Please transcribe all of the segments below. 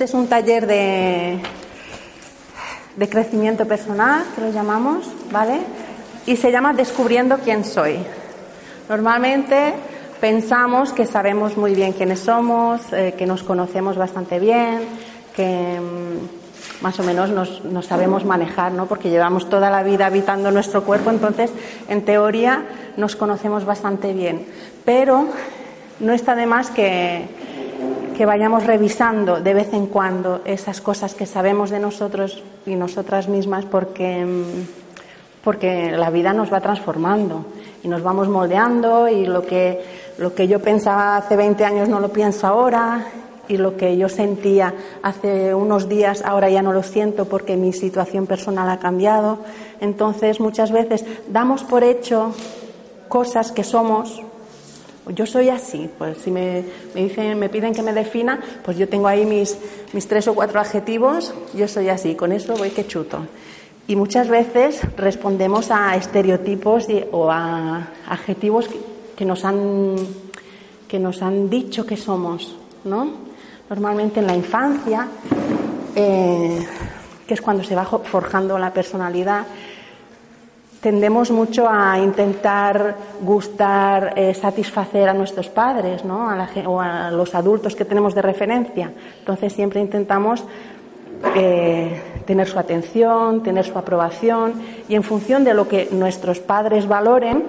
Este es un taller de, de crecimiento personal, que lo llamamos, ¿vale? Y se llama Descubriendo quién soy. Normalmente pensamos que sabemos muy bien quiénes somos, eh, que nos conocemos bastante bien, que mm, más o menos nos, nos, sabemos manejar, ¿no? Porque llevamos toda la vida habitando nuestro cuerpo, entonces, en teoría, nos conocemos bastante bien. Pero no está de más que, que vayamos revisando de vez en cuando esas cosas que sabemos de nosotros y nosotras mismas porque, mm, porque la vida nos va transformando y nos vamos moldeando y lo que, lo que yo pensaba hace 20 años no lo pienso ahora y lo que yo sentía hace unos días ahora ya no lo siento porque mi situación personal ha cambiado. Entonces muchas veces damos por hecho cosas que somos yo soy así, pues si me, dicen, me piden que me defina, pues yo tengo ahí mis, mis tres o cuatro adjetivos, yo soy así, con eso voy que chuto. Y muchas veces respondemos a estereotipos o a adjetivos que, nos han, que nos han dicho que somos, ¿no? Normalmente en la infancia, eh, que es cuando se va forjando la personalidad, tendemos mucho a intentar gustar, eh, satisfacer a nuestros padres, ¿no? A o a los adultos que tenemos de referencia. Entonces siempre intentamos eh, tener su atención, tener su aprobación y en función de lo que nuestros padres valoren,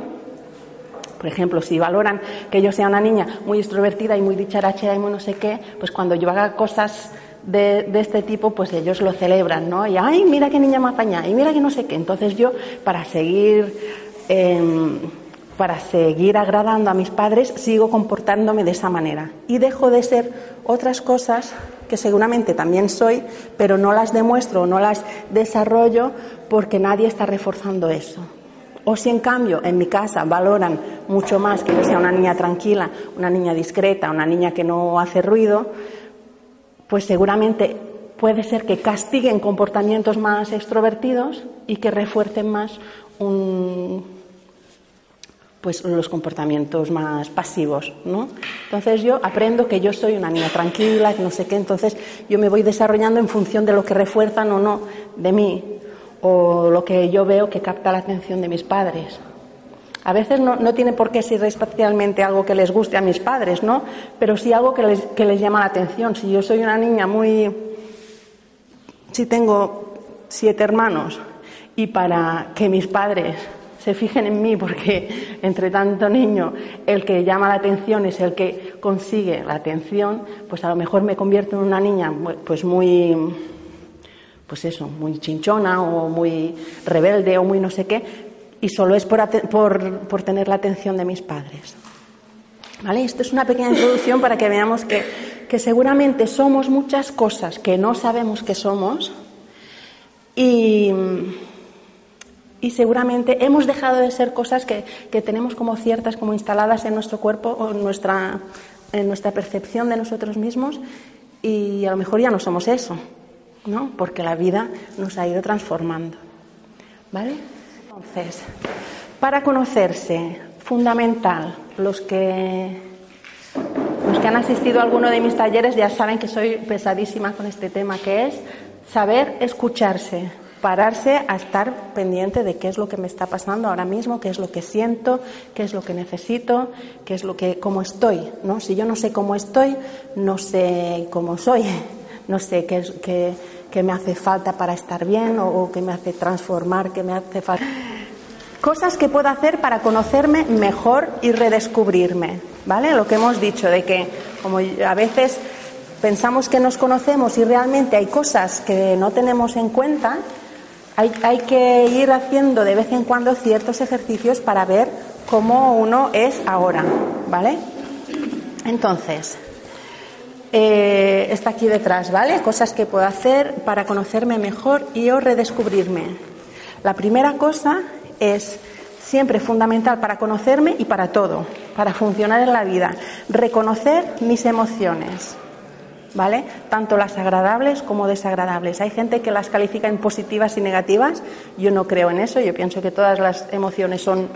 por ejemplo, si valoran que yo sea una niña muy extrovertida y muy dicharachera y muy no sé qué, pues cuando yo haga cosas de, este tipo, pues ellos lo celebran, ¿no? Y, ay, mira qué niña más apañada, y mira que no sé qué. Entonces yo, para seguir, em, para seguir agradando a mis padres, sigo comportándome de esa manera. Y dejo de ser otras cosas que seguramente también soy, pero no las demuestro, no las desarrollo porque nadie está reforzando eso. O si en cambio en mi casa valoran mucho más que yo sea una niña tranquila, una niña discreta, una niña que no hace ruido, pues seguramente puede ser que castiguen comportamientos más extrovertidos y que refuercen más pues los comportamientos más pasivos, ¿no? Entonces yo aprendo que yo soy una niña tranquila, que no sé qué, entonces yo me voy desarrollando en función de lo que refuerzan o no de mí o lo que yo veo que capta la atención de mis padres. A veces no, tiene por qué ser especialmente algo que les guste a mis padres, ¿no? Pero sí algo que les, que les llama la atención. Si yo soy una niña muy. Si tengo siete hermanos y para que mis padres se fijen en mí, porque entre tanto niño el que llama la atención es el que consigue la atención, pues a lo mejor me convierto en una niña pues muy pues eso, muy chinchona o muy rebelde o muy no sé qué, y solo es por, por, tener la atención de mis padres. ¿Vale? Esto es una pequeña introducción para que veamos que, que seguramente somos muchas cosas que no sabemos que somos y, y seguramente hemos dejado de ser cosas que, que, tenemos como ciertas, como instaladas en nuestro cuerpo o en nuestra, en nuestra percepción de nosotros mismos y a lo mejor ya no somos eso, ¿no? Porque la vida nos ha ido transformando. ¿Vale? Entonces, para conocerse, fundamental, los que, los que han asistido a alguno de mis talleres ya saben que soy pesadísima con este tema, que es saber escucharse, pararse a estar pendiente de qué es lo que me está pasando ahora mismo, qué es lo que siento, qué es lo que necesito, qué es lo que, cómo estoy, ¿no? Si yo no sé cómo estoy, no sé cómo soy, no sé qué, qué, qué me hace falta para estar bien o, qué me hace transformar, qué me hace falta. Cosas que puedo hacer para conocerme mejor y redescubrirme, ¿vale? Lo que hemos dicho de que como a veces pensamos que nos conocemos y realmente hay cosas que no tenemos en cuenta, hay, hay que ir haciendo de vez en cuando ciertos ejercicios para ver cómo uno es ahora, ¿vale? Entonces, eh, está aquí detrás, ¿vale? Cosas que puedo hacer para conocerme mejor y o redescubrirme. La primera cosa es siempre fundamental para conocerme y para todo, para funcionar en la vida. Reconocer mis emociones, ¿vale? Tanto las agradables como desagradables. Hay gente que las califica en positivas y negativas. Yo no creo en eso. Yo pienso que todas las emociones son,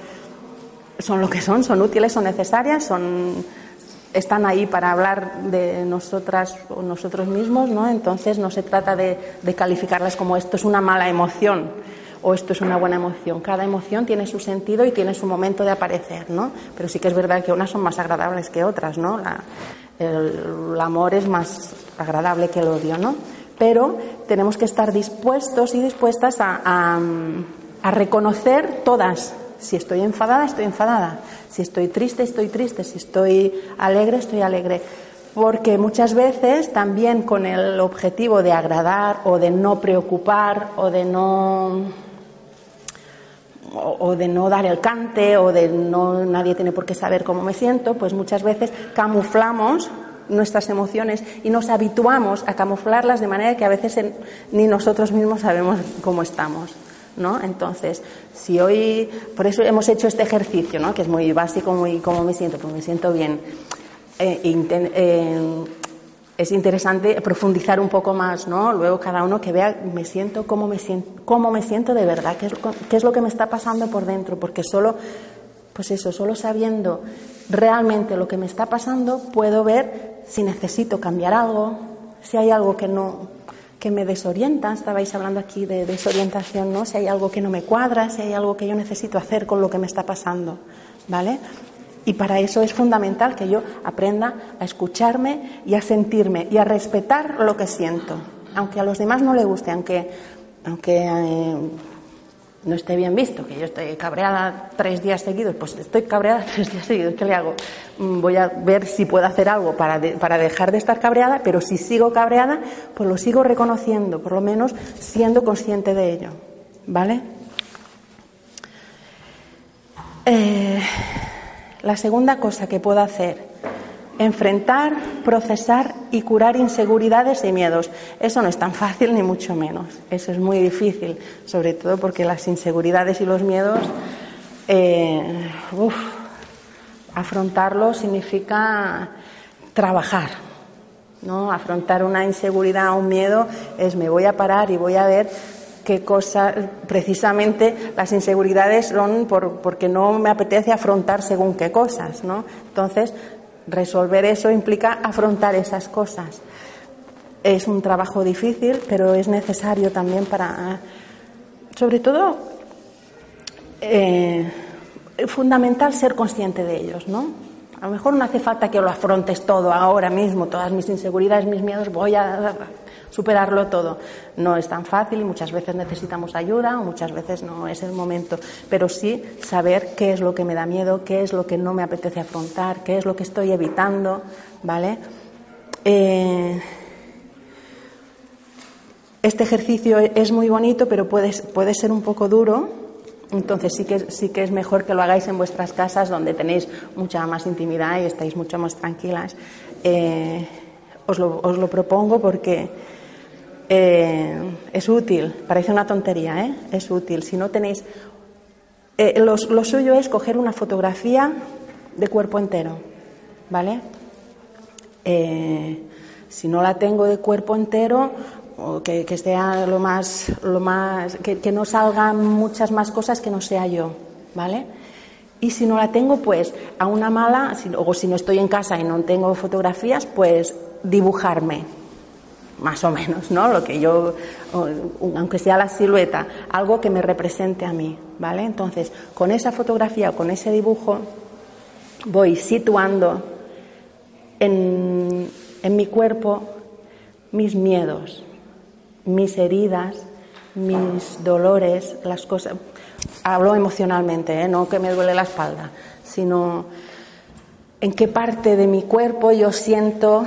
son lo que son, son útiles, son necesarias, son están ahí para hablar de nosotras o nosotros mismos, ¿no? Entonces no se trata de, calificarlas como esto es una mala emoción o esto es una buena emoción. Cada emoción tiene su sentido y tiene su momento de aparecer, ¿no? Pero sí que es verdad que unas son más agradables que otras, ¿no? el, amor es más agradable que el odio, ¿no? Pero tenemos que estar dispuestos y dispuestas a reconocer todas si estoy enfadada, estoy enfadada. Si estoy triste, estoy triste. Si estoy alegre, estoy alegre. Porque muchas veces también con el objetivo de agradar o de no preocupar o de no o de no dar el cante o de no nadie tiene por qué saber cómo me siento, pues muchas veces camuflamos nuestras emociones y nos habituamos a camuflarlas de manera que a veces ni nosotros mismos sabemos cómo estamos. ¿No? Entonces, si hoy, por eso hemos hecho este ejercicio, ¿no? Que es muy básico, muy cómo me siento, pues me siento bien. Eh, eh, es interesante profundizar un poco más, ¿no? Luego cada uno que vea, me siento, cómo me siento, cómo me siento de verdad, qué es, qué es lo que me está pasando por dentro, porque solo, pues eso, solo sabiendo realmente lo que me está pasando, puedo ver si necesito cambiar algo, si hay algo que no, que me desorienta, estabais hablando aquí de desorientación, ¿no? Si hay algo que no me cuadra, si hay algo que yo necesito hacer con lo que me está pasando, ¿vale? Y para eso es fundamental que yo aprenda a escucharme y a sentirme y a respetar lo que siento, aunque a los demás no le guste, aunque, aunque eh, no esté bien visto, que yo estoy cabreada tres días seguidos, pues estoy cabreada tres días seguidos, ¿qué le hago? Mm, voy a ver si puedo hacer algo para, para dejar de estar cabreada, pero si sigo cabreada, pues lo sigo reconociendo, por lo menos siendo consciente de ello, ¿vale? Eh, la segunda cosa que puedo hacer enfrentar, procesar y curar inseguridades y miedos. Eso no es tan fácil ni mucho menos. Eso es muy difícil, sobre todo porque las inseguridades y los miedos, eh, afrontarlo significa trabajar. ¿no? Afrontar una inseguridad o un miedo es me voy a parar y voy a ver qué cosa, precisamente las inseguridades son por, porque no me apetece afrontar según qué cosas, ¿no? Entonces, resolver eso implica afrontar esas cosas. Es un trabajo difícil, pero es necesario también para, sobre todo, eh, fundamental ser consciente de ellos, ¿no? A lo mejor no hace falta que lo afrontes todo ahora mismo, todas mis inseguridades, mis miedos, voy a superarlo todo. No es tan fácil y muchas veces necesitamos ayuda o muchas veces no es el momento, pero sí saber qué es lo que me da miedo, qué es lo que no me apetece afrontar, qué es lo que estoy evitando, ¿vale? Eh, este ejercicio es muy bonito, pero puede, puede ser un poco duro. Entonces sí que, sí que es mejor que lo hagáis en vuestras casas donde tenéis mucha más intimidad y estáis mucho más tranquilas. Eh, os, lo, os lo propongo porque eh, es útil, parece una tontería, ¿eh? es útil. Si no tenéis. Eh, lo, suyo es coger una fotografía de cuerpo entero, ¿vale? si no la tengo de cuerpo entero, o que, sea lo más. Lo más que no salgan muchas más cosas que no sea yo, ¿vale? Y si no la tengo, pues a una mala, o si no estoy en casa y no tengo fotografías, pues dibujarme, más o menos, ¿no? Lo que yo, aunque sea la silueta, algo que me represente a mí, ¿vale? Entonces, con esa fotografía o con ese dibujo voy situando en, en mi cuerpo mis miedos, mis heridas, mis dolores, las cosas. Hablo emocionalmente, ¿eh? no que me duele la espalda, sino en qué parte de mi cuerpo yo siento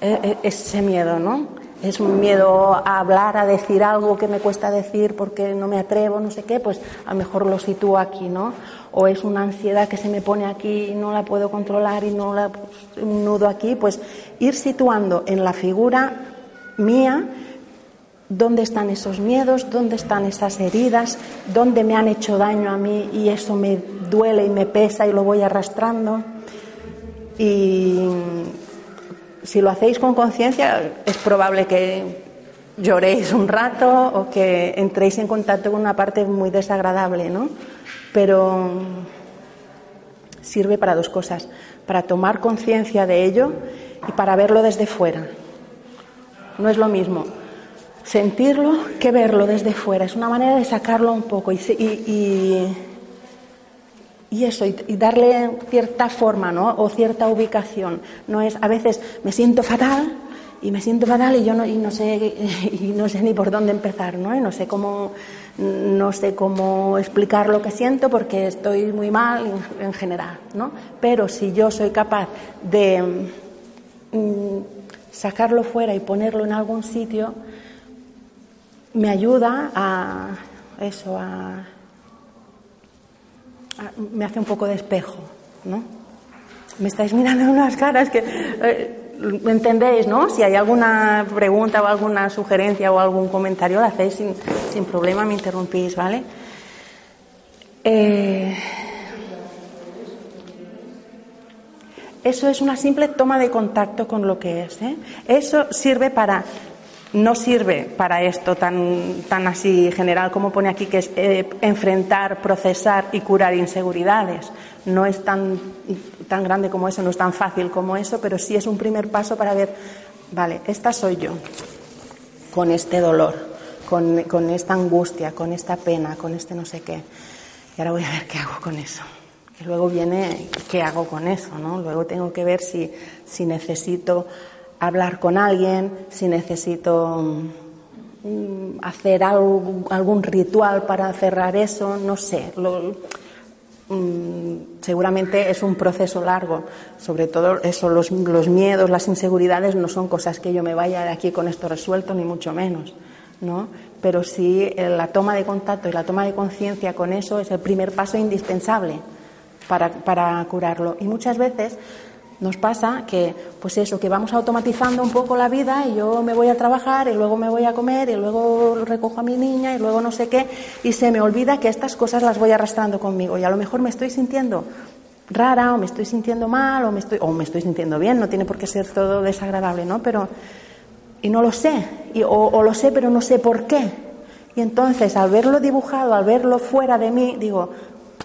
ese miedo, ¿no? Es un miedo a hablar, a decir algo que me cuesta decir porque no me atrevo, no sé qué, pues a lo mejor lo sitúo aquí, ¿no? O es una ansiedad que se me pone aquí y no la puedo controlar y no la pues, nudo aquí, pues ir situando en la figura mía dónde están esos miedos, dónde están esas heridas, dónde me han hecho daño a mí y eso me duele y me pesa y lo voy arrastrando. Y si lo hacéis con conciencia, es probable que lloréis un rato o que entréis en contacto con una parte muy desagradable, ¿no? Pero sirve para dos cosas, para tomar conciencia de ello y para verlo desde fuera. No es lo mismo sentirlo que verlo desde fuera, es una manera de sacarlo un poco y, y, eso, y, darle cierta forma ¿no? o cierta ubicación. No es, a veces me siento fatal y me siento fatal y yo no, y no, sé, y no sé ni por dónde empezar, ¿no? y no sé cómo no sé cómo explicar lo que siento porque estoy muy mal en, general, ¿no? Pero si yo soy capaz de mm, sacarlo fuera y ponerlo en algún sitio, me ayuda a eso, a, me hace un poco de espejo, ¿no? Me estáis mirando unas caras que eh, ¿Me entendéis, no? Si hay alguna pregunta o alguna sugerencia o algún comentario, lo hacéis sin, problema, me interrumpís, ¿vale? Eh, eso es una simple toma de contacto con lo que es. ¿eh? Eso sirve para no sirve para esto tan, tan así general como pone aquí, que es eh, enfrentar, procesar y curar inseguridades. No es tan, tan grande como eso, no es tan fácil como eso, pero sí es un primer paso para ver, vale, esta soy yo, con este dolor, con, con esta angustia, con esta pena, con este no sé qué. Y ahora voy a ver qué hago con eso. Y luego viene qué hago con eso, ¿no? Luego tengo que ver si, si necesito hablar con alguien, si necesito mm, hacer algún ritual para cerrar eso, no sé. Mm, seguramente es un proceso largo. Sobre todo eso, los, los, miedos, las inseguridades no son cosas que yo me vaya de aquí con esto resuelto, ni mucho menos. ¿no? Pero sí eh, la toma de contacto y la toma de conciencia con eso es el primer paso indispensable para, para curarlo. Y muchas veces nos pasa que, pues eso, que vamos automatizando un poco la vida y yo me voy a trabajar y luego me voy a comer y luego recojo a mi niña y luego no sé qué y se me olvida que estas cosas las voy arrastrando conmigo y a lo mejor me estoy sintiendo rara o me estoy sintiendo mal o me estoy, o me estoy sintiendo bien, no tiene por qué ser todo desagradable, ¿no? Pero, y no lo sé, y, o, o lo sé pero no sé por qué. Y entonces al verlo dibujado, al verlo fuera de mí, digo,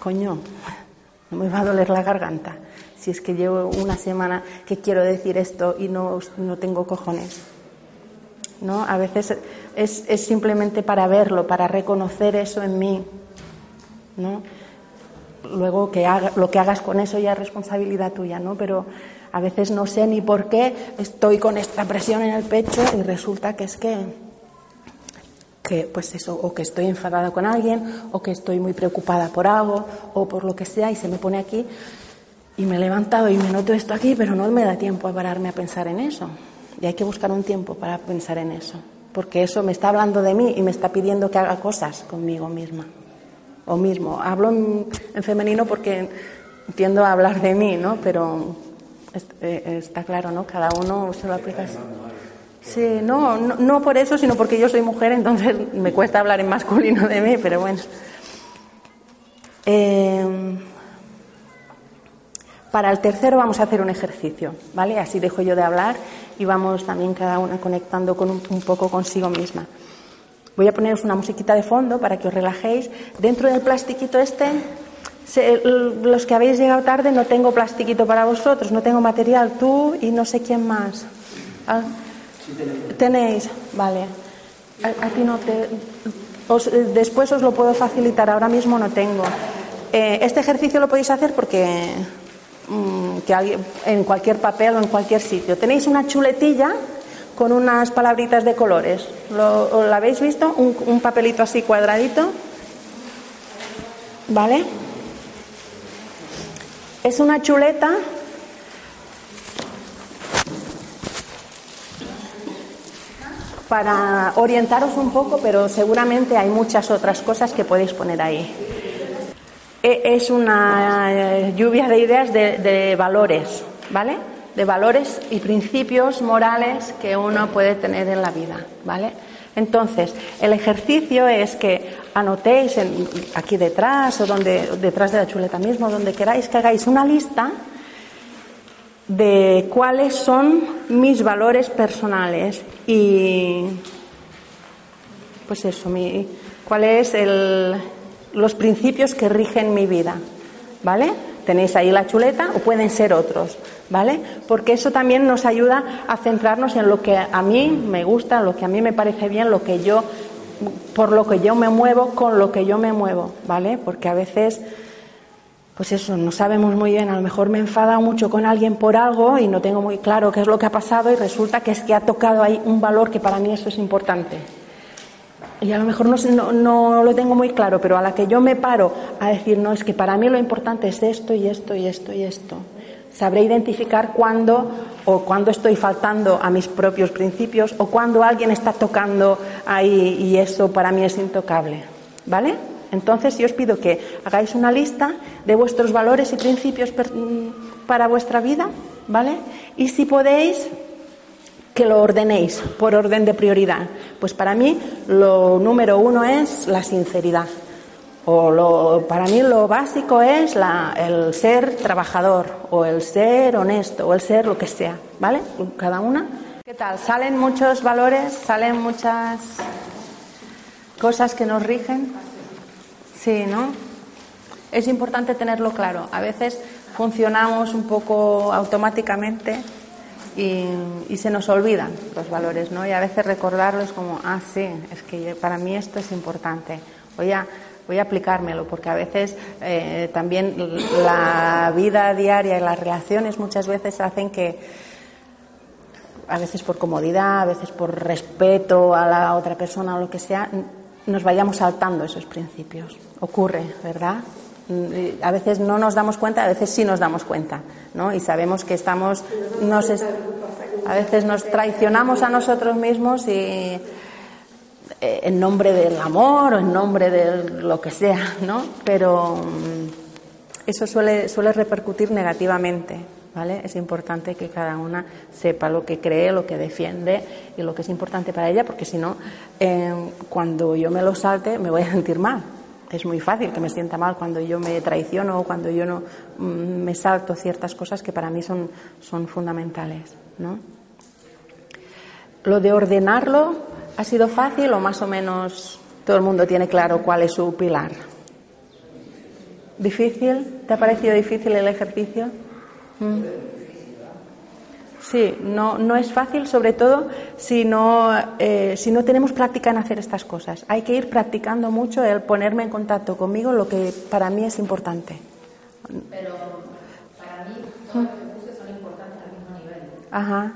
coño, no me va a doler la garganta si es que llevo una semana que quiero decir esto y no, no tengo cojones. ¿No? A veces es, es, simplemente para verlo, para reconocer eso en mí. ¿no? Luego que haga, lo que hagas con eso ya es responsabilidad tuya, ¿no? Pero a veces no sé ni por qué estoy con esta presión en el pecho y resulta que es que, que pues eso, o que estoy enfadada con alguien, o que estoy muy preocupada por algo, o por lo que sea, y se me pone aquí y me he levantado y me noto esto aquí, pero no me da tiempo a pararme a pensar en eso. Y hay que buscar un tiempo para pensar en eso. Porque eso me está hablando de mí y me está pidiendo que haga cosas conmigo misma. O mismo. Hablo en, femenino porque tiendo a hablar de mí, ¿no? Pero eh, está claro, ¿no? Cada uno se lo aplica. Sí, no, no, no por eso, sino porque yo soy mujer, entonces me cuesta hablar en masculino de mí, pero bueno. Eh, para el tercero vamos a hacer un ejercicio, ¿vale? Así dejo yo de hablar y vamos también cada una conectando con un, poco consigo misma. Voy a poneros una musiquita de fondo para que os relajéis. Dentro del plastiquito este, los que habéis llegado tarde, no tengo plastiquito para vosotros, no tengo material. Tú y no sé quién más. Ah, tenéis. vale. No te. después os lo puedo facilitar, ahora mismo no tengo. Eh, este ejercicio lo podéis hacer porque Mm, que en cualquier papel o en cualquier sitio. Tenéis una chuletilla con unas palabritas de colores. ¿Lo, ¿Lo, habéis visto? Un, un papelito así cuadradito. ¿Vale? Es una chuleta para orientaros un poco, pero seguramente hay muchas otras cosas que podéis poner ahí. E, es una eh, lluvia de ideas de, valores, ¿vale? De valores y principios morales que uno puede tener en la vida, ¿vale? Entonces, el ejercicio es que anotéis aquí detrás o donde, detrás de la chuleta mismo, donde queráis, que hagáis una lista de cuáles son mis valores personales y, pues eso, cuál es el, los principios que rigen mi vida. ¿Vale? Tenéis ahí la chuleta o pueden ser otros, ¿vale? Porque eso también nos ayuda a centrarnos en lo que a mí me gusta, lo que a mí me parece bien, lo que yo por lo que yo me muevo, con lo que yo me muevo, ¿vale? Porque a veces pues eso, no sabemos muy bien, a lo mejor me he enfadado mucho con alguien por algo y no tengo muy claro qué es lo que ha pasado y resulta que es que ha tocado ahí un valor que para mí eso es importante. Y a lo mejor no, no, lo tengo muy claro, pero a la que yo me paro a decir, no, es que para mí lo importante es esto y esto y esto y esto, sabré identificar cuándo o cuándo estoy faltando a mis propios principios o cuándo alguien está tocando ahí y eso para mí es intocable. ¿Vale? Entonces yo os pido que hagáis una lista de vuestros valores y principios mm, para vuestra vida, ¿vale? Y si podéis, que lo ordenéis por orden de prioridad. Pues para mí lo número uno es la sinceridad. O lo, para mí lo básico es el ser trabajador, o el ser honesto, o el ser lo que sea, ¿vale? Cada una. ¿Qué tal? ¿Salen muchos valores? ¿Salen muchas cosas que nos rigen? Sí, ¿no? Es importante tenerlo claro. A veces funcionamos un poco automáticamente y, se nos olvidan los valores, ¿no? Y a veces recordarlos como, ah, sí, es que para mí esto es importante. Voy a, voy a aplicármelo, porque a veces eh, también la vida diaria y las relaciones muchas veces hacen que, a veces por comodidad, a veces por respeto a la otra persona o lo que sea, nos vayamos saltando esos principios. Ocurre, ¿verdad? A veces no nos damos cuenta, a veces sí nos damos cuenta, ¿no? Y sabemos que estamos, nos a veces nos traicionamos a nosotros mismos y eh, en nombre del amor o en nombre de lo que sea, ¿no? Pero mm, eso suele, suele repercutir negativamente, ¿vale? Es importante que cada una sepa lo que cree, lo que defiende y lo que es importante para ella, porque si no, eh, cuando yo me lo salte, me voy a sentir mal. Es muy fácil que me sienta mal cuando yo me traiciono o cuando yo no mm, me salto ciertas cosas que para mí son, son fundamentales, ¿no? Lo de ordenarlo ha sido fácil o más o menos todo el mundo tiene claro cuál es su pilar. ¿Difícil? ¿Te ha parecido difícil el ejercicio? Mm. Sí, no, no es fácil, sobre todo si no, eh, si no tenemos práctica en hacer estas cosas. Hay que ir practicando mucho el ponerme en contacto conmigo, lo que para mí es importante. Pero para mí todas las que son importantes al mismo nivel. Ajá.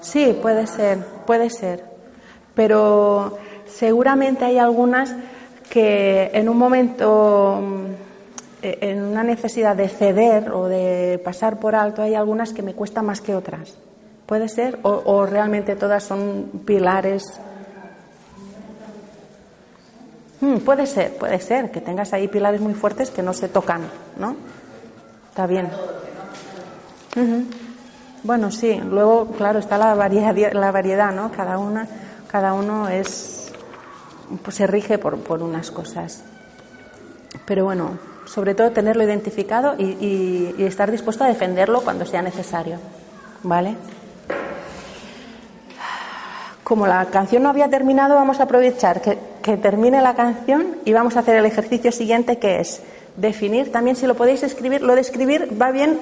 Sí, puede ser, puede ser. Pero seguramente hay algunas que en un momento en una necesidad de ceder o de pasar por alto, hay algunas que me cuesta más que otras. ¿Puede ser? ¿O, realmente todas son pilares? Hmm, puede ser, puede ser, que tengas ahí pilares muy fuertes que no se tocan, ¿no? Está bien. Bueno, sí, luego, claro, está la variedad, la variedad, ¿no? Cada una, cada uno es, pues se rige por, por unas cosas. Pero bueno, sobre todo tenerlo identificado y, estar dispuesto a defenderlo cuando sea necesario. ¿Vale? Como la canción no había terminado, vamos a aprovechar que, termine la canción y vamos a hacer el ejercicio siguiente que es definir. También si lo podéis escribir, lo de escribir va bien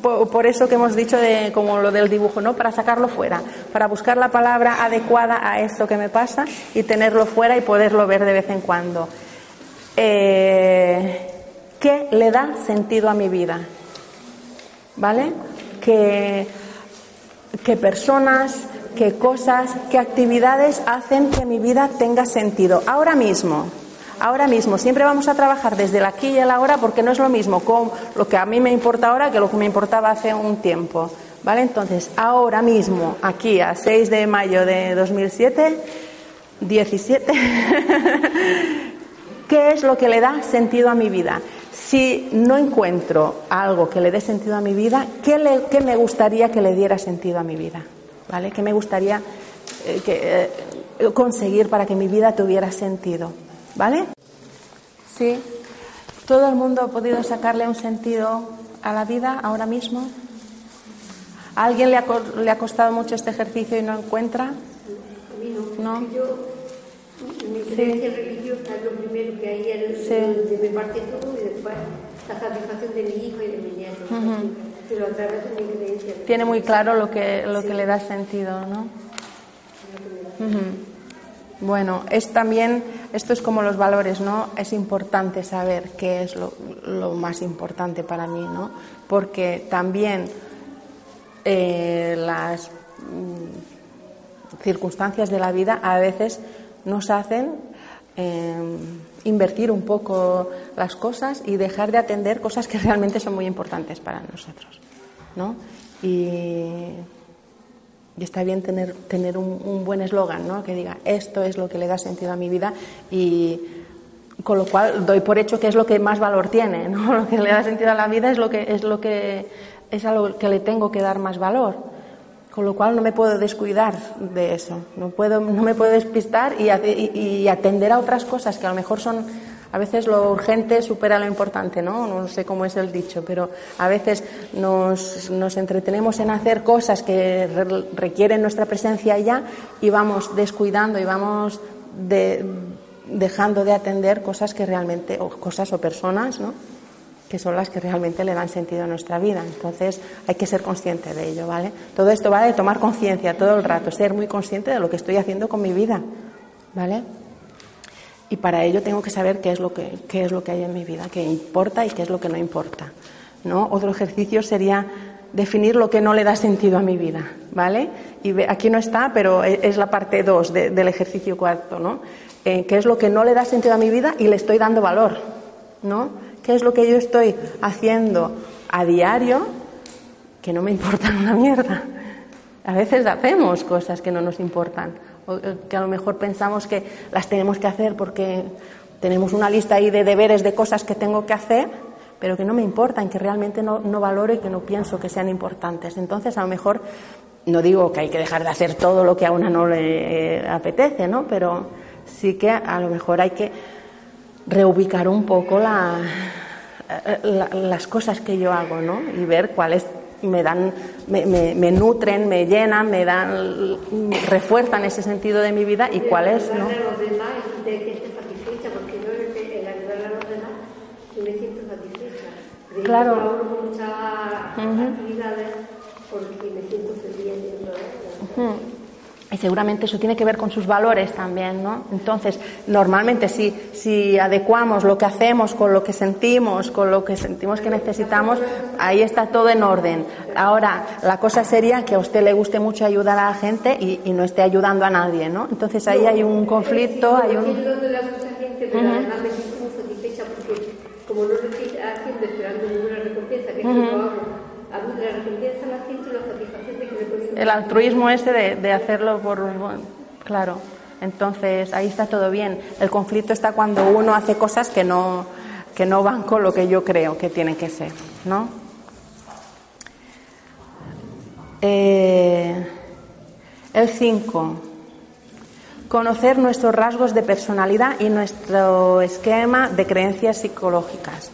por, eso que hemos dicho de como lo del dibujo, ¿no? Para sacarlo fuera, para buscar la palabra adecuada a esto que me pasa y tenerlo fuera y poderlo ver de vez en cuando. Eh, ¿Qué le da sentido a mi vida? ¿Vale? ¿Qué, personas, qué cosas, qué actividades hacen que mi vida tenga sentido? Ahora mismo, ahora mismo. Siempre vamos a trabajar desde el aquí y el ahora porque no es lo mismo con lo que a mí me importa ahora que lo que me importaba hace un tiempo. ¿Vale? Entonces, ahora mismo, aquí a 6 de mayo de 2007, 17, ¿qué es lo que le da sentido a mi vida? Si no encuentro algo que le dé sentido a mi vida, ¿qué, me gustaría que le diera sentido a mi vida? ¿Vale? ¿Qué me gustaría eh, eh, conseguir para que mi vida tuviera sentido? ¿Vale? Sí. ¿Todo el mundo ha podido sacarle un sentido a la vida ahora mismo? ¿A alguien le ha, le ha costado mucho este ejercicio y no encuentra? ¿No? mi creencia religiosa es lo primero que hay el, sí. mi parte todo después la satisfacción de mi hijo y de mi nieto. Pero a través de mi creencia. Tiene muy claro lo que, lo que le da sentido, ¿no? Bueno, es también, esto es como los valores, ¿no? Es importante saber qué es lo, lo más importante para mí, ¿no? Porque también eh, las mm, circunstancias de la vida a veces nos hacen eh, invertir un poco las cosas y dejar de atender cosas que realmente son muy importantes para nosotros, ¿no? Y está bien tener, tener un, buen eslogan, ¿no? Que diga, esto es lo que le da sentido a mi vida y con lo cual doy por hecho que es lo que más valor tiene, ¿no? Lo que le da sentido a la vida es lo que es lo que es a lo que le tengo que dar más valor. Con lo cual no me puedo descuidar de eso, no puedo no me puedo despistar y, atender a otras cosas que a lo mejor son a veces lo urgente supera lo importante, ¿no? No sé cómo es el dicho, pero a veces nos, nos entretenemos en hacer cosas que requieren nuestra presencia ya y vamos descuidando y vamos dejando de atender cosas que realmente, o cosas o personas, ¿no? Que son las que realmente le dan sentido a nuestra vida. Entonces hay que ser consciente de ello, ¿vale? Todo esto va de tomar conciencia todo el rato, ser muy consciente de lo que estoy haciendo con mi vida, ¿vale? y para ello tengo que saber qué es lo que, qué es lo que hay en mi vida, qué importa y qué es lo que no importa. ¿no? Otro ejercicio sería definir lo que no le da sentido a mi vida, ¿vale? Y aquí no está, pero e, es la parte 2 del ejercicio cuarto, ¿no? Eh, ¿Qué es lo que no le da sentido a mi vida y le estoy dando valor, ¿no? ¿Qué es lo que yo estoy haciendo a diario que no me importa una mierda? A veces hacemos cosas que no nos importan eh, que a lo mejor pensamos que las tenemos que hacer porque tenemos una lista ahí de deberes, de cosas que tengo que hacer, pero que no me importan, que realmente no, no valoro y que no pienso que sean importantes. Entonces, a lo mejor, no digo que hay que dejar de hacer todo lo que a una no le eh, apetece, ¿no? Pero sí que a lo mejor hay que reubicar un poco la, eh, las cosas que yo hago, ¿no? Y ver cuál es me dan, me, me, nutren, me llenan, me dan, refuerzan ese sentido de mi vida y cuál es, ¿no? de me. De claro. Muchas actividades porque me siento feliz haciendo eso. Y seguramente eso tiene que ver con sus valores también, ¿no? Entonces, normalmente si, si adecuamos lo que hacemos con lo que sentimos, con lo que sentimos que necesitamos, ahí está todo en orden. Ahora, la cosa sería que a usted le guste mucho ayudar a la gente y, y no esté ayudando a nadie, ¿no? Entonces ahí hay un conflicto, hay un... como no lo estoy haciendo esperando ninguna recompensa, que es lo hago, a mí la recompensa la siento la satisfacción de que me el altruismo ese de, hacerlo por... Claro, entonces ahí está todo bien. El conflicto está cuando uno hace cosas que no, que no van con lo que yo creo que tienen que ser, ¿no? Eh, el 5. Conocer nuestros rasgos de personalidad y nuestro esquema de creencias psicológicas.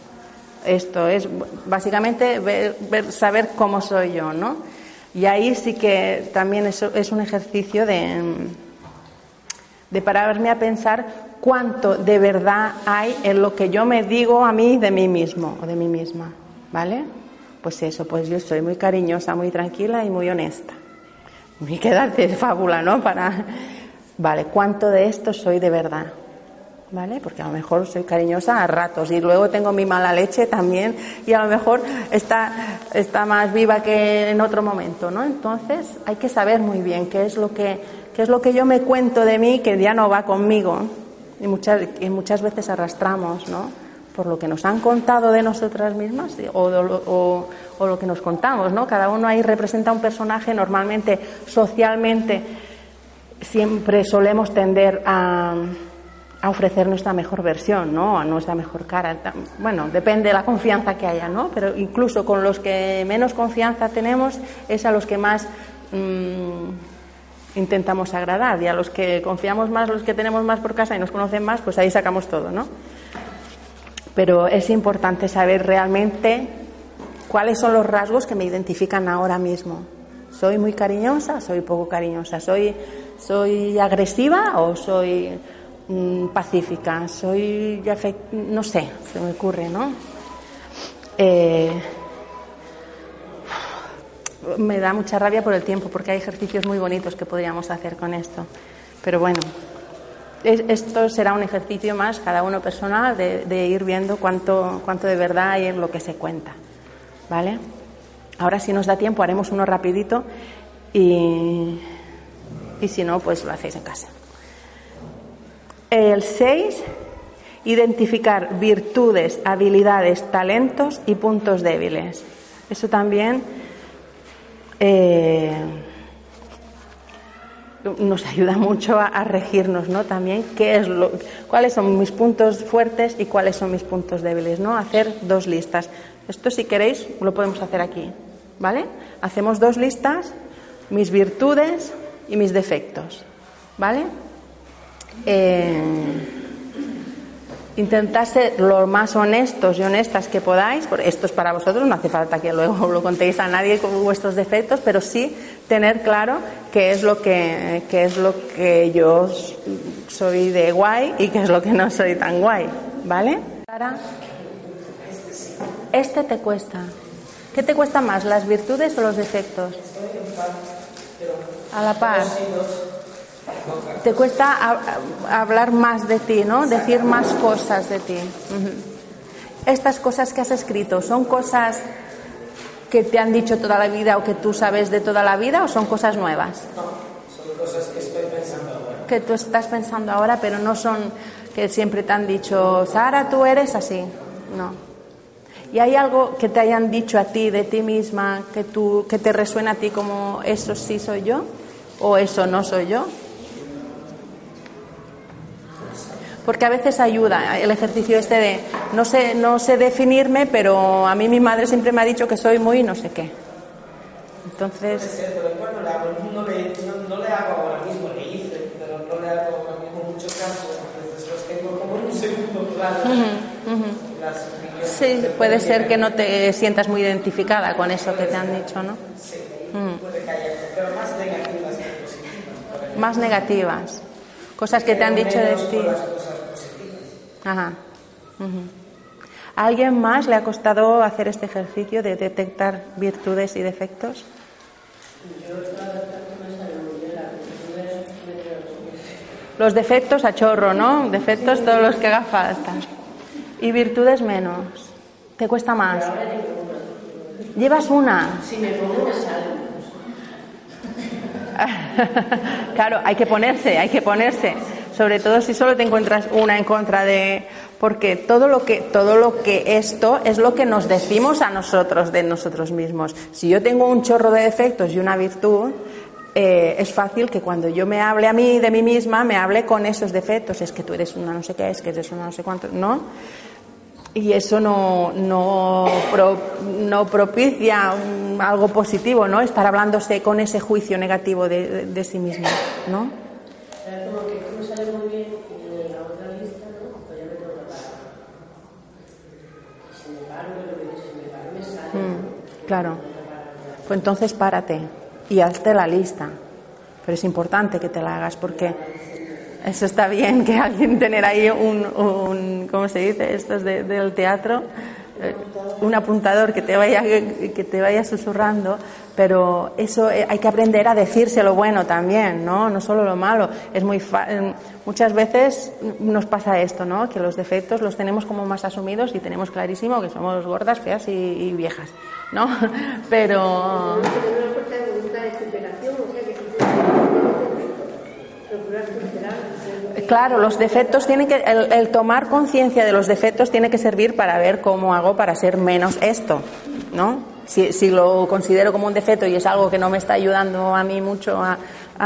Esto es básicamente saber cómo soy yo, ¿no? Y ahí sí que también es, es un ejercicio de, de pararme a pensar cuánto de verdad hay en lo que yo me digo a mí de mí mismo o de mí misma, ¿vale? Pues eso, pues yo soy muy cariñosa, muy tranquila y muy honesta. Me queda de fábula, ¿no? Para, vale, ¿cuánto de esto soy de verdad? ¿Vale? Porque a lo mejor soy cariñosa a ratos y luego tengo mi mala leche también y a lo mejor está, está más viva que en otro momento, ¿no? Entonces hay que saber muy bien qué es lo que, qué es lo que yo me cuento de mí que ya no va conmigo y muchas, y muchas veces arrastramos, ¿no? Por lo que nos han contado de nosotras mismas o, o, lo que nos contamos, ¿no? Cada uno ahí representa un personaje normalmente, socialmente, siempre solemos tender a a ofrecer nuestra mejor versión, ¿no? A nuestra mejor cara. Bueno, depende de la confianza que haya, ¿no? Pero incluso con los que menos confianza tenemos es a los que más mm, intentamos agradar y a los que confiamos más, los que tenemos más por casa y nos conocen más, pues ahí sacamos todo, ¿no? Pero es importante saber realmente cuáles son los rasgos que me identifican ahora mismo. ¿Soy muy cariñosa? ¿Soy poco cariñosa? ¿Soy, soy agresiva o soy Mm, pacífica, soy, no sé, se me ocurre, ¿no? Eh, me da mucha rabia por el tiempo porque hay ejercicios muy bonitos que podríamos hacer con esto. Pero bueno, esto será un ejercicio más, cada uno personal, de, ir viendo cuánto, cuánto de verdad hay en lo que se cuenta. ¿Vale? Ahora si nos da tiempo haremos uno rapidito y, y si no, pues lo hacéis en casa. El 6, identificar virtudes, habilidades, talentos y puntos débiles. Eso también eh, nos ayuda mucho a, regirnos, ¿no? También qué es lo, cuáles son mis puntos fuertes y cuáles son mis puntos débiles, ¿no? Hacer dos listas. Esto, si queréis, lo podemos hacer aquí, ¿vale? Hacemos dos listas, mis virtudes y mis defectos, ¿vale? Eh, ser lo más honestos y honestas que podáis, porque esto es para vosotros, no hace falta que luego lo contéis a nadie con vuestros defectos, pero sí tener claro qué es lo que, qué es lo que yo soy de guay y qué es lo que no soy tan guay, ¿vale? Este te cuesta. ¿Qué te cuesta más, las virtudes o los defectos? A la par te cuesta hablar más de ti, ¿no? Decir más cosas de ti. Estas cosas que has escrito, ¿son cosas que te han dicho toda la vida o que tú sabes de toda la vida o son cosas nuevas? No, son cosas que estoy pensando ahora. Que tú estás pensando ahora, pero no son que siempre te han dicho, Sara, tú eres así. No. ¿Y hay algo que te hayan dicho a ti, de ti misma, que, tú, que te resuena a ti como eso sí soy yo o eso no soy yo? Porque a veces ayuda el ejercicio este de no sé, no sé definirme, pero a mí mi madre siempre me ha dicho que soy muy no sé qué. Entonces... Puede ser, pero le hago, no, le, no, le hago ahora mismo, le hice, pero no le hago ahora mismo mucho caso, entonces los tengo como en un segundo plano. Uh -huh, sí, puede ser que no te sientas muy identificada con eso que te han dicho, ¿no? Sí, puede que haya, pero más negativas que positivas. Más negativas. Cosas que te han dicho de ti. Ajá. ¿A alguien más le ha costado hacer este ejercicio de detectar virtudes y defectos? Los defectos a chorro, ¿no? Defectos todos los que haga falta. Y virtudes menos. ¿Te cuesta más? ¿Llevas una? Si me pongo claro, hay que ponerse, hay que ponerse sobre todo si solo te encuentras una en contra de porque todo lo que todo lo que esto es lo que nos decimos a nosotros de nosotros mismos. Si yo tengo un chorro de defectos y una virtud, eh, es fácil que cuando yo me hable a mí de mí misma, me hable con esos defectos. Es que tú eres una no sé qué, es que eres una no sé cuánto, ¿no? Y eso no, no, no propicia algo positivo, ¿no? Estar hablándose con ese juicio negativo de, de sí mismo, ¿no? Claro. Pues entonces párate y hazte la lista. Pero es importante que te la hagas porque eso está bien que alguien tener ahí un, ¿cómo se dice? Esto es del teatro, eh, un apuntador que te vaya que te vaya susurrando, pero eso eh, hay que aprender a decirse lo bueno también, ¿no? No solo lo malo. Es muy eh, muchas veces nos pasa esto, ¿no? Que los defectos los tenemos como más asumidos y tenemos clarísimo que somos gordas, feas y viejas. ¿no? Pero... Claro, los defectos tienen que, el, tomar conciencia de los defectos tiene que servir para ver cómo hago para ser menos esto, ¿no? Si, si, lo considero como un defecto y es algo que no me está ayudando a mí mucho a,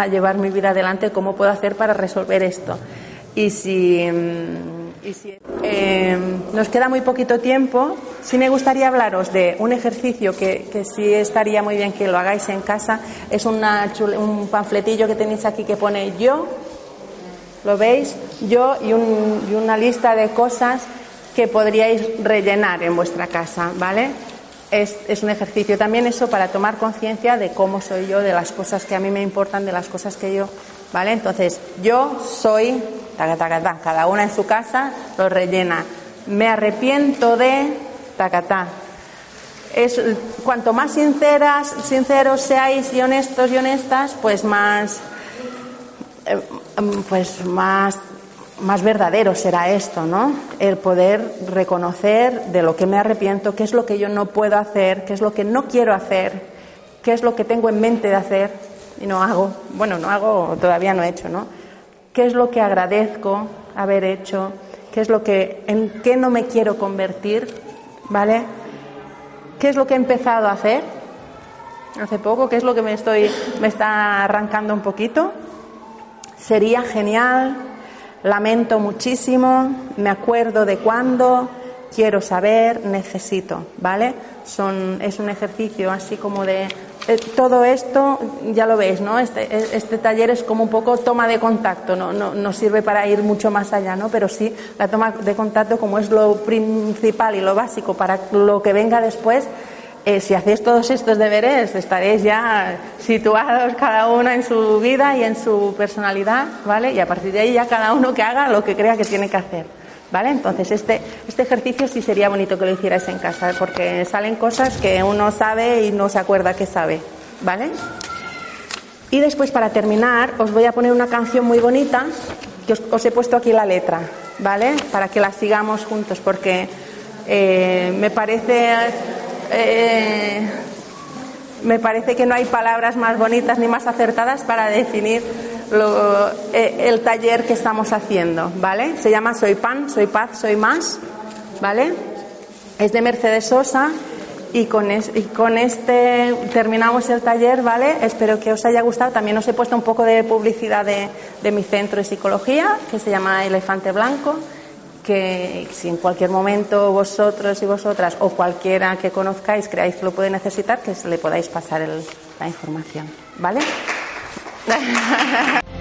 llevar mi vida adelante, ¿cómo puedo hacer para resolver esto? Y si mm, eh, nos queda muy poquito tiempo. Sí me gustaría hablaros de un ejercicio que, que sí estaría muy bien que lo hagáis en casa. Es una un panfletillo que tenéis aquí que pone yo, ¿lo veis? Yo y, un, y una lista de cosas que podríais rellenar en vuestra casa, ¿vale? Es, es, un ejercicio también eso para tomar conciencia de cómo soy yo, de las cosas que a mí me importan, de las cosas que yo, ¿vale? Entonces, yo soy cada una en su casa lo rellena. Me arrepiento de tacatá. es cuanto más sinceras, sinceros seáis y honestos y honestas, pues más eh, pues más más verdadero será esto, ¿no? El poder reconocer de lo que me arrepiento, qué es lo que yo no puedo hacer, qué es lo que no quiero hacer, qué es lo que tengo en mente de hacer y no hago. Bueno, no hago, todavía no he hecho, ¿no? ¿Qué es lo que agradezco haber hecho? ¿Qué es lo que en qué no me quiero convertir? ¿Vale? ¿Qué es lo que he empezado a hacer? Hace poco, ¿qué es lo que me estoy me está arrancando un poquito? Sería genial lamento muchísimo, me acuerdo de cuándo, quiero saber, necesito, ¿vale? Son, es un ejercicio así como de eh, todo esto, ya lo veis, ¿no? Este, e, este, taller es como un poco toma de contacto, ¿no? No, no sirve para ir mucho más allá, ¿no? Pero sí, la toma de contacto, como es lo principal y lo básico para lo que venga después, eh, si hacéis todos estos deberes, estaréis ya situados cada uno en su vida y en su personalidad, ¿vale? Y a partir de ahí ya cada uno que haga lo que crea que tiene que hacer, ¿vale? Entonces este, este ejercicio sí sería bonito que lo hicierais en casa, porque salen cosas que uno sabe y no se acuerda que sabe, ¿vale? Y después, para terminar, os voy a poner una canción muy bonita, que os, he puesto aquí la letra, ¿vale? Para que la sigamos juntos, porque eh, me parece eh, me parece que no hay palabras más bonitas ni más acertadas para definir eh, el taller que estamos haciendo, ¿vale? Se llama Soy Pan, Soy Paz, Soy Más, ¿vale? Es de Mercedes Sosa y con, este terminamos el taller, ¿vale? Espero que os haya gustado. También os he puesto un poco de publicidad de mi centro de psicología, que se llama Elefante Blanco que si en cualquier momento vosotros y vosotras o cualquiera que conozcáis creáis que lo puede necesitar, que le podáis pasar la información. ¿Vale?